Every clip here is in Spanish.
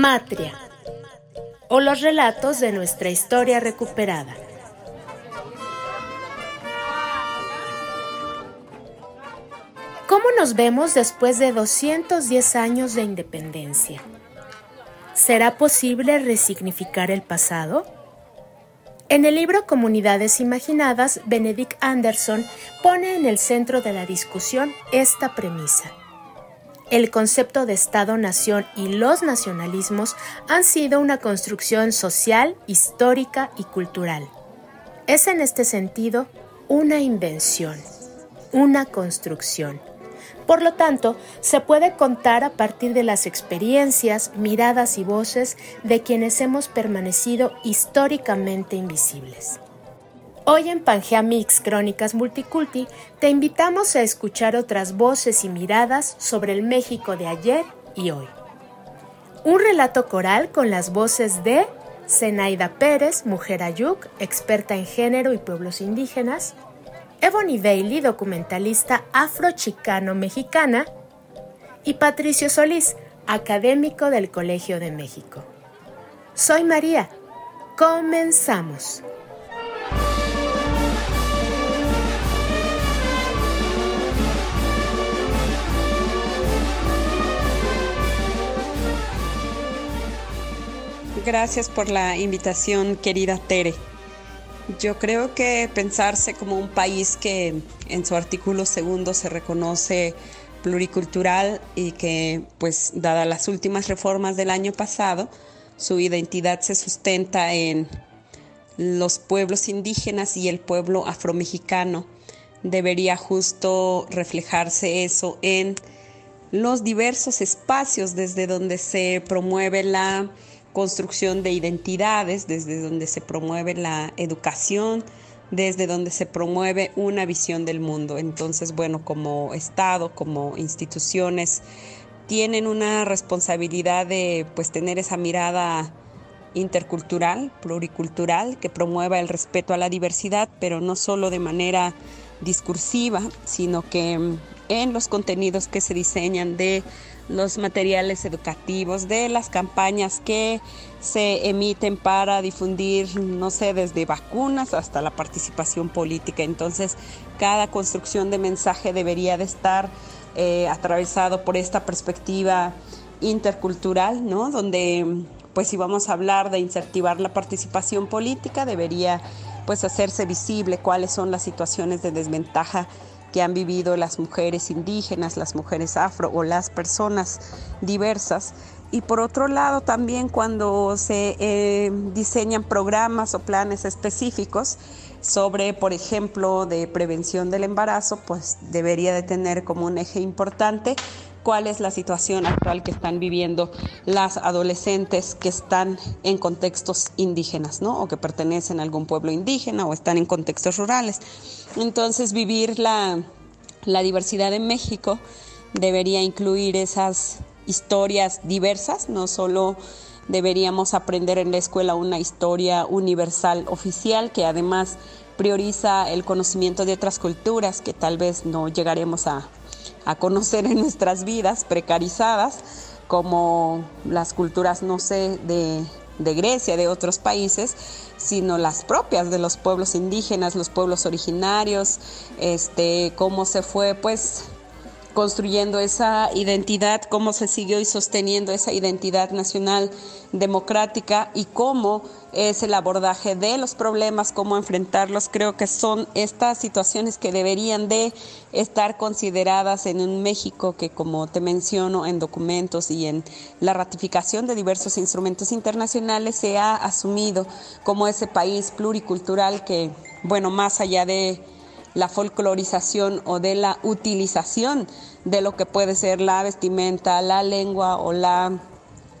Matria o los relatos de nuestra historia recuperada. ¿Cómo nos vemos después de 210 años de independencia? ¿Será posible resignificar el pasado? En el libro Comunidades Imaginadas, Benedict Anderson pone en el centro de la discusión esta premisa. El concepto de Estado-nación y los nacionalismos han sido una construcción social, histórica y cultural. Es en este sentido una invención, una construcción. Por lo tanto, se puede contar a partir de las experiencias, miradas y voces de quienes hemos permanecido históricamente invisibles. Hoy en Pangea Mix Crónicas Multiculti te invitamos a escuchar otras voces y miradas sobre el México de ayer y hoy. Un relato coral con las voces de Zenaida Pérez, mujer ayuk, experta en género y pueblos indígenas, Ebony Bailey, documentalista afro-chicano-mexicana, y Patricio Solís, académico del Colegio de México. Soy María. Comenzamos. Gracias por la invitación, querida Tere. Yo creo que pensarse como un país que en su artículo segundo se reconoce pluricultural y que, pues, dadas las últimas reformas del año pasado, su identidad se sustenta en los pueblos indígenas y el pueblo afromexicano. Debería justo reflejarse eso en los diversos espacios desde donde se promueve la construcción de identidades, desde donde se promueve la educación, desde donde se promueve una visión del mundo. Entonces, bueno, como Estado, como instituciones, tienen una responsabilidad de pues tener esa mirada intercultural, pluricultural, que promueva el respeto a la diversidad, pero no solo de manera discursiva, sino que en los contenidos que se diseñan de los materiales educativos, de las campañas que se emiten para difundir, no sé, desde vacunas hasta la participación política. Entonces, cada construcción de mensaje debería de estar eh, atravesado por esta perspectiva intercultural, ¿no? Donde, pues, si vamos a hablar de incentivar la participación política, debería, pues, hacerse visible cuáles son las situaciones de desventaja que han vivido las mujeres indígenas, las mujeres afro o las personas diversas. Y por otro lado, también cuando se eh, diseñan programas o planes específicos sobre, por ejemplo, de prevención del embarazo, pues debería de tener como un eje importante cuál es la situación actual que están viviendo las adolescentes que están en contextos indígenas, ¿no? O que pertenecen a algún pueblo indígena o están en contextos rurales. Entonces, vivir la, la diversidad en México debería incluir esas historias diversas, no solo deberíamos aprender en la escuela una historia universal oficial que además prioriza el conocimiento de otras culturas que tal vez no llegaremos a, a conocer en nuestras vidas precarizadas, como las culturas, no sé, de, de Grecia, de otros países, sino las propias de los pueblos indígenas, los pueblos originarios, este, cómo se fue pues construyendo esa identidad, cómo se siguió y sosteniendo esa identidad nacional democrática y cómo es el abordaje de los problemas, cómo enfrentarlos. Creo que son estas situaciones que deberían de estar consideradas en un México que, como te menciono en documentos y en la ratificación de diversos instrumentos internacionales, se ha asumido como ese país pluricultural que, bueno, más allá de la folclorización o de la utilización de lo que puede ser la vestimenta, la lengua o la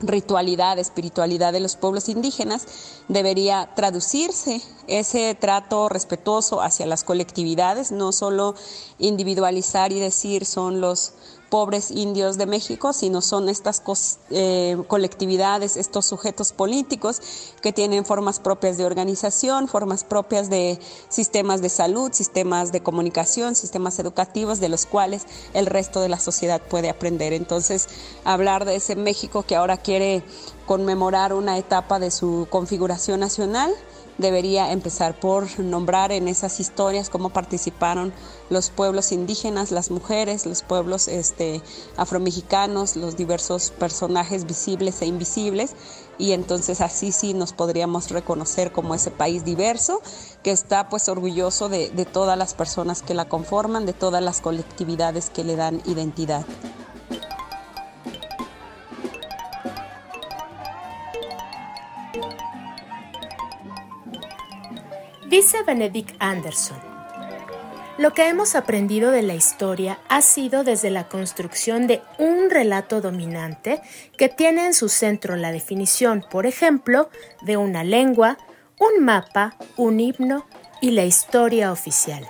ritualidad, espiritualidad de los pueblos indígenas, debería traducirse ese trato respetuoso hacia las colectividades, no solo individualizar y decir son los pobres indios de México, sino son estas eh, colectividades, estos sujetos políticos que tienen formas propias de organización, formas propias de sistemas de salud, sistemas de comunicación, sistemas educativos de los cuales el resto de la sociedad puede aprender. Entonces, hablar de ese México que ahora quiere conmemorar una etapa de su configuración nacional, debería empezar por nombrar en esas historias cómo participaron los pueblos indígenas, las mujeres, los pueblos este, afromexicanos, los diversos personajes visibles e invisibles y entonces así sí nos podríamos reconocer como ese país diverso que está pues orgulloso de, de todas las personas que la conforman, de todas las colectividades que le dan identidad. Dice Benedict Anderson, lo que hemos aprendido de la historia ha sido desde la construcción de un relato dominante que tiene en su centro la definición, por ejemplo, de una lengua, un mapa, un himno y la historia oficial.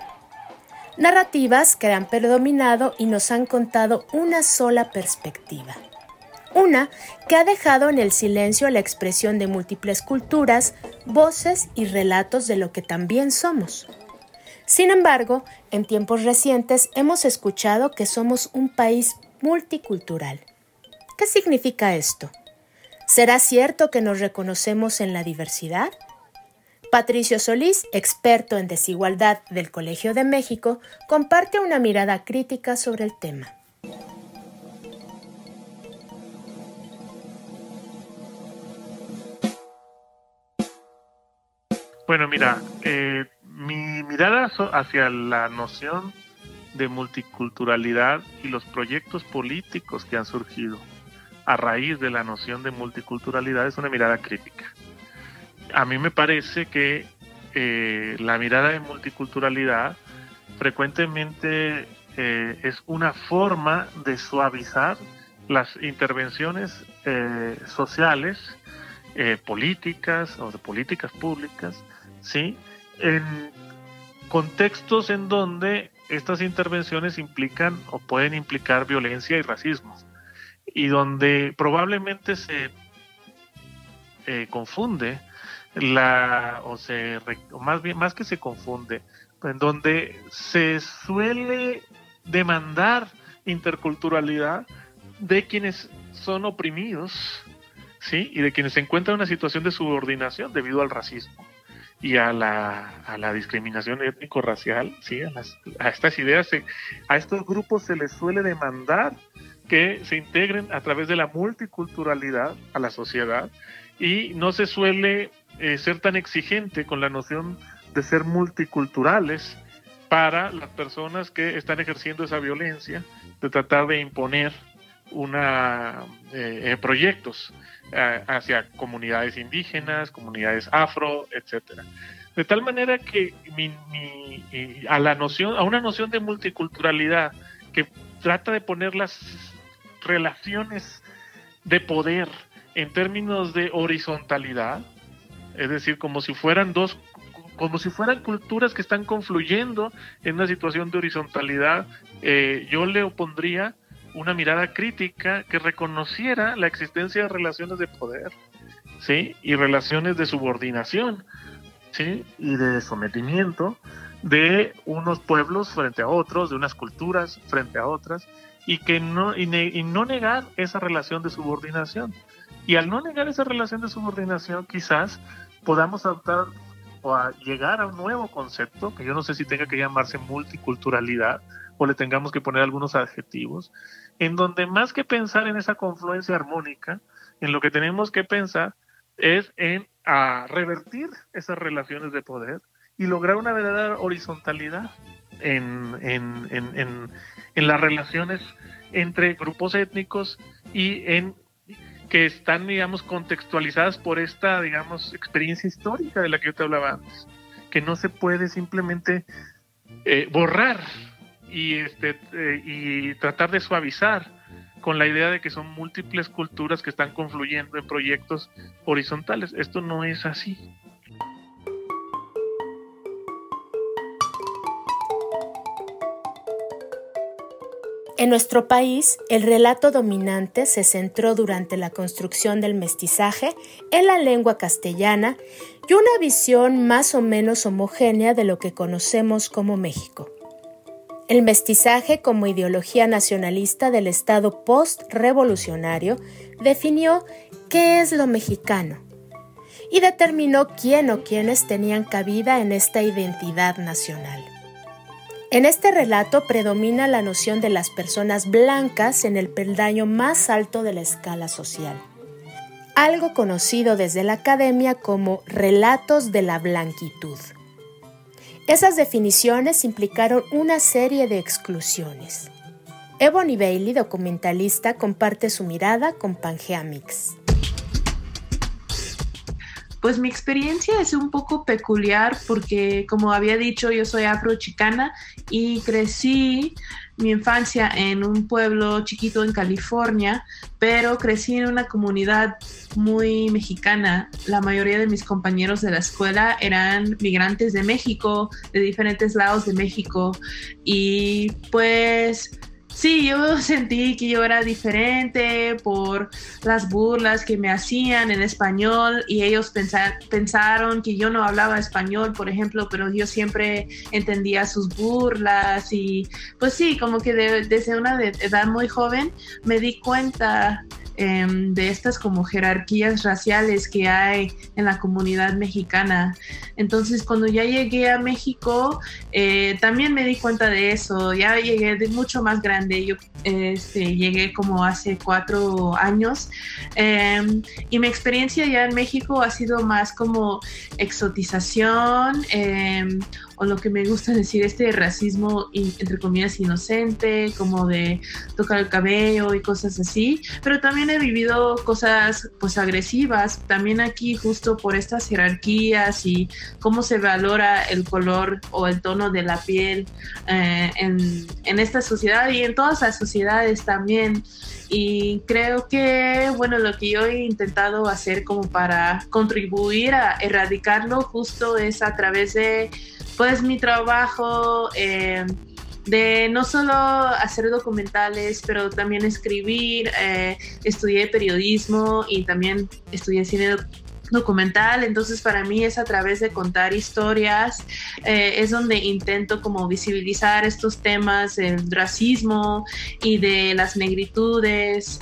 Narrativas que han predominado y nos han contado una sola perspectiva una que ha dejado en el silencio la expresión de múltiples culturas, voces y relatos de lo que también somos. Sin embargo, en tiempos recientes hemos escuchado que somos un país multicultural. ¿Qué significa esto? ¿Será cierto que nos reconocemos en la diversidad? Patricio Solís, experto en desigualdad del Colegio de México, comparte una mirada crítica sobre el tema. Bueno, mira, eh, mi mirada hacia la noción de multiculturalidad y los proyectos políticos que han surgido a raíz de la noción de multiculturalidad es una mirada crítica. A mí me parece que eh, la mirada de multiculturalidad frecuentemente eh, es una forma de suavizar las intervenciones sociales, políticas o de políticas públicas ¿sí? En contextos en donde estas intervenciones implican o pueden implicar violencia y racismo, y donde probablemente se eh, confunde la, o se, más bien, más que se confunde, en donde se suele demandar interculturalidad de quienes son oprimidos, ¿sí? Y de quienes se encuentran en una situación de subordinación debido al racismo y a la, a la discriminación étnico-racial, ¿sí? a, a estas ideas, a estos grupos se les suele demandar que se integren a través de la multiculturalidad a la sociedad y no se suele eh, ser tan exigente con la noción de ser multiculturales para las personas que están ejerciendo esa violencia, de tratar de imponer una eh, eh, proyectos eh, hacia comunidades indígenas, comunidades afro, etcétera. De tal manera que a la noción, a una noción de multiculturalidad que trata de poner las relaciones de poder en términos de horizontalidad, es decir, como si fueran dos como si fueran culturas que están confluyendo en una situación de horizontalidad, yo le opondría una mirada crítica que reconociera la existencia de relaciones de poder, ¿sí? Y relaciones de subordinación, ¿sí? Y de sometimiento de unos pueblos frente a otros, de unas culturas frente a otras, y que no, y, no negar esa relación de subordinación. Y al no negar esa relación de subordinación, quizás podamos adoptar o llegar a un nuevo concepto, que yo no sé si tenga que llamarse multiculturalidad, o le tengamos que poner algunos adjetivos, en donde más que pensar en esa confluencia armónica, en lo que tenemos que pensar es en revertir esas relaciones de poder y lograr una verdadera horizontalidad en, en, en, en, las relaciones entre grupos étnicos y en que están, digamos, contextualizadas por esta, digamos, experiencia histórica de la que yo te hablaba antes, que no se puede simplemente eh, borrar y, este, eh, y tratar de suavizar con la idea de que son múltiples culturas que están confluyendo en proyectos horizontales. Esto no es así. En nuestro país, el relato dominante se centró durante la construcción del mestizaje en la lengua castellana y una visión más o menos homogénea de lo que conocemos como México. El mestizaje como ideología nacionalista del Estado post-revolucionario definió qué es lo mexicano y determinó quién o quiénes tenían cabida en esta identidad nacional. En este relato predomina la noción de las personas blancas en el peldaño más alto de la escala social, algo conocido desde la academia como relatos de la blanquitud. Esas definiciones implicaron una serie de exclusiones. Ebony Bailey, documentalista, comparte su mirada con Pangea Mix. Pues mi experiencia es un poco peculiar porque, como había dicho, yo soy afrochicana y crecí mi infancia en un pueblo chiquito en California, pero crecí en una comunidad muy mexicana. La mayoría de mis compañeros de la escuela eran migrantes de México, de diferentes lados de México. Y pues Sí, yo sentí que yo era diferente por las burlas que me hacían en español y ellos pensaron que yo no hablaba español, por ejemplo, pero yo siempre entendía sus burlas y pues sí, como que desde una edad muy joven me di cuenta Em, de estas como jerarquías raciales que hay en la comunidad mexicana. Entonces cuando ya llegué a México, eh, también me di cuenta de eso, ya llegué de mucho más grande, yo este, llegué como hace cuatro años. Em, y mi experiencia ya en México ha sido más como exotización em, o lo que me gusta decir, este racismo entre comillas inocente, como de tocar el cabello y cosas así, pero también he vivido cosas pues agresivas, también aquí justo por estas jerarquías y cómo se valora el color o el tono de la piel eh, en, en esta sociedad y en todas las sociedades también. Y creo que bueno lo que yo he intentado hacer como para contribuir a erradicarlo justo es a través de pues mi trabajo eh, de no solo hacer documentales, pero también escribir, eh, estudié periodismo y también estudié cine documental, entonces para mí es a través de contar historias, eh, es donde intento como visibilizar estos temas del racismo y de las negritudes.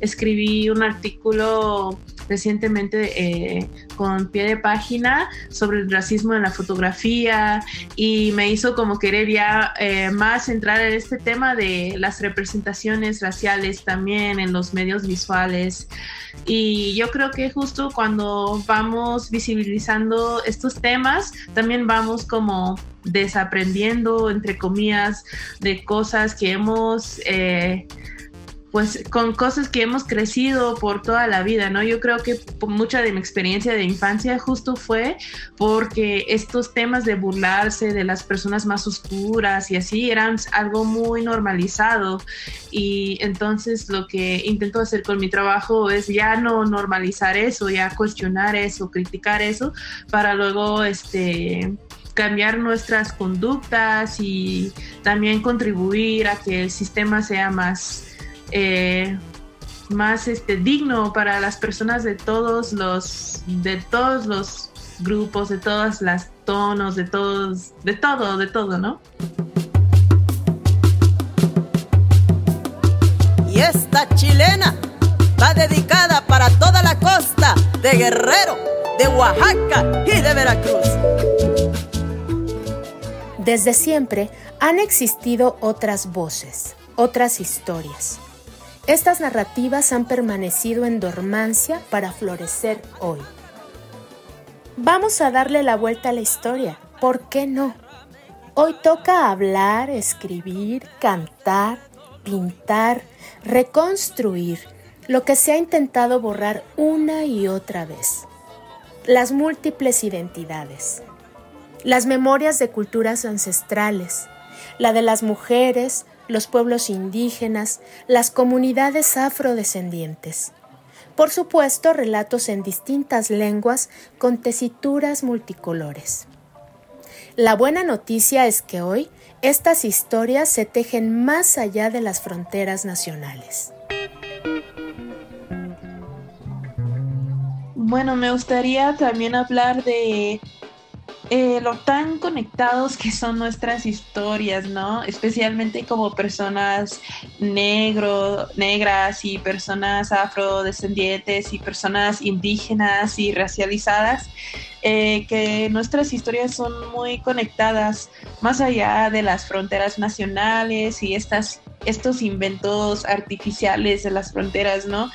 escribí un artículo recientemente eh, con pie de página sobre el racismo en la fotografía y me hizo como querer ya eh, más entrar en este tema de las representaciones raciales también en los medios visuales. Y yo creo que justo cuando vamos visibilizando estos temas, también vamos como desaprendiendo, entre comillas, de cosas que hemos... Eh, pues con cosas que hemos crecido por toda la vida, ¿no? Yo creo que mucha de mi experiencia de infancia justo fue porque estos temas de burlarse de las personas más oscuras y así eran algo muy normalizado y entonces lo que intento hacer con mi trabajo es ya no normalizar eso, ya cuestionar eso, criticar eso para luego este cambiar nuestras conductas y también contribuir a que el sistema sea más eh, más este, digno para las personas de todos los, de todos los grupos, de todas las tonos, de todos, de todo, de todo, ¿no? Y esta chilena va dedicada para toda la costa de Guerrero, de Oaxaca y de Veracruz. Desde siempre han existido otras voces, otras historias estas narrativas han permanecido en dormancia para florecer hoy. Vamos a darle la vuelta a la historia, ¿por qué no? Hoy toca hablar, escribir, cantar, pintar, reconstruir lo que se ha intentado borrar una y otra vez. Las múltiples identidades. las memorias de culturas ancestrales, la de las mujeres, los pueblos indígenas, las comunidades afrodescendientes. Por supuesto, relatos en distintas lenguas con tesituras multicolores. La buena noticia es que hoy estas historias se tejen más allá de las fronteras nacionales. Bueno, me gustaría también hablar de eh, lo tan conectados que son nuestras historias, ¿no? Especialmente como personas negro, negras y personas afrodescendientes y personas indígenas y racializadas. Eh, que nuestras historias son muy conectadas más allá de las fronteras nacionales y estas estos inventos artificiales de las fronteras, ¿no?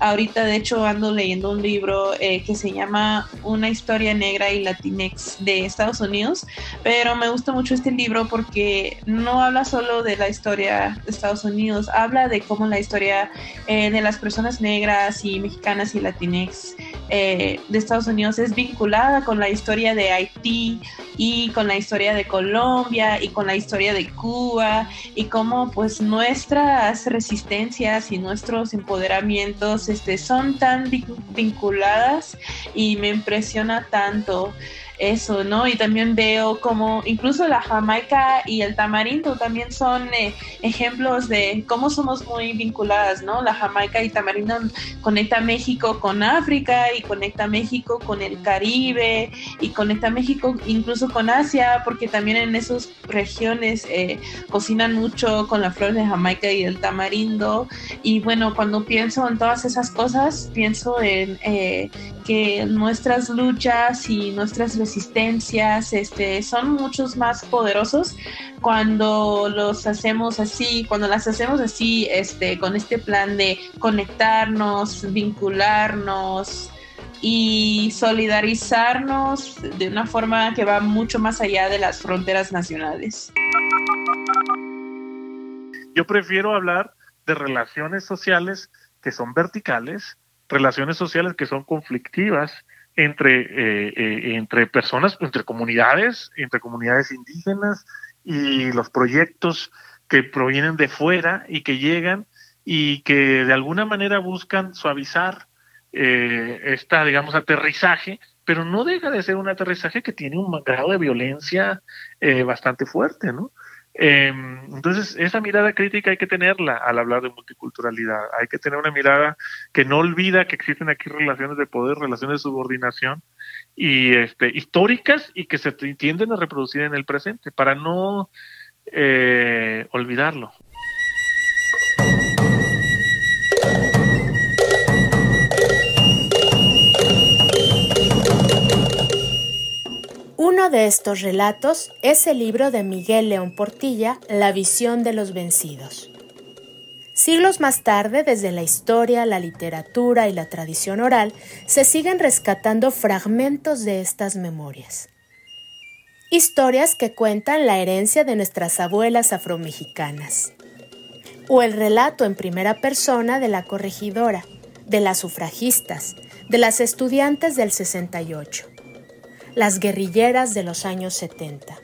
Ahorita, de hecho, ando leyendo un libro eh, que se llama Una historia negra y latinex de Estados Unidos, pero me gusta mucho este libro porque no habla solo de la historia de Estados Unidos, habla de cómo la historia eh, de las personas negras y mexicanas y latinex eh, de Estados Unidos es vinculada con la historia de Haití y con la historia de Colombia y con la historia de Cuba y cómo pues nuestras resistencias y nuestros empoderamientos este, son tan vinculadas y me impresiona tanto eso, ¿no? Y también veo como incluso la Jamaica y el tamarindo también son eh, ejemplos de cómo somos muy vinculadas, ¿no? La Jamaica y tamarindo conecta México con África y conecta México con el Caribe y conecta México incluso con Asia, porque también en esas regiones eh, cocinan mucho con la flor de Jamaica y el tamarindo. Y bueno, cuando pienso en todas esas cosas, pienso en eh, que nuestras luchas y nuestras resistencias este, son muchos más poderosos cuando los hacemos así, cuando las hacemos así, este, con este plan de conectarnos, vincularnos y solidarizarnos de una forma que va mucho más allá de las fronteras nacionales. Yo prefiero hablar de relaciones sociales que son verticales relaciones sociales que son conflictivas entre, eh, eh, entre personas, entre comunidades, entre comunidades indígenas y los proyectos que provienen de fuera y que llegan y que de alguna manera buscan suavizar eh, esta, digamos, aterrizaje, pero no deja de ser un aterrizaje que tiene un grado de violencia bastante fuerte, ¿no? Em, entonces, esa mirada crítica hay que tenerla al hablar de multiculturalidad. Hay que tener una mirada que no olvida que existen aquí relaciones de poder, relaciones de subordinación y este, históricas y que se tienden a reproducir en el presente para no eh, olvidarlo. Uno de estos relatos es el libro de Miguel León Portilla, La visión de los vencidos. Siglos más tarde, desde la historia, la literatura y la tradición oral, se siguen rescatando fragmentos de estas memorias. Historias que cuentan la herencia de nuestras abuelas afromexicanas. O el relato en primera persona de la corregidora, de las sufragistas, de las estudiantes del 68 las guerrilleras de los años 70.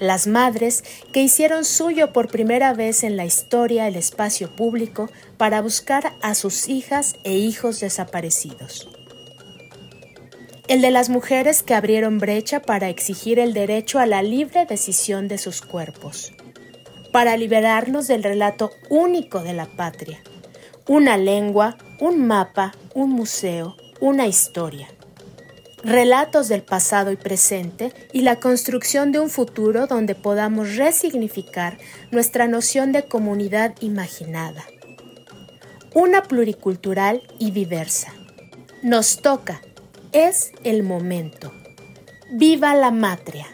Las madres que hicieron suyo por primera vez en la historia el espacio público para buscar a sus hijas e hijos desaparecidos. El de las mujeres que abrieron brecha para exigir el derecho a la libre decisión de sus cuerpos, para liberarnos del relato único de la patria, una lengua, un mapa, un museo, una historia relatos del pasado y presente y la construcción de un futuro donde podamos resignificar nuestra noción de comunidad imaginada. Una pluricultural y diversa. Nos toca, es el momento. ¡Viva la matria!